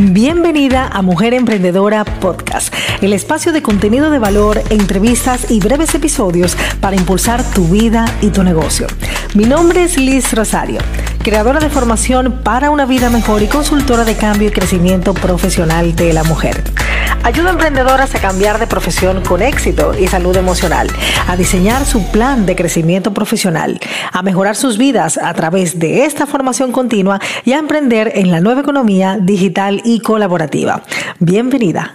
Bienvenida a Mujer Emprendedora Podcast, el espacio de contenido de valor, entrevistas y breves episodios para impulsar tu vida y tu negocio. Mi nombre es Liz Rosario, creadora de formación para una vida mejor y consultora de cambio y crecimiento profesional de la mujer. Ayuda a emprendedoras a cambiar de profesión con éxito y salud emocional, a diseñar su plan de crecimiento profesional, a mejorar sus vidas a través de esta formación continua y a emprender en la nueva economía digital y colaborativa. Bienvenida.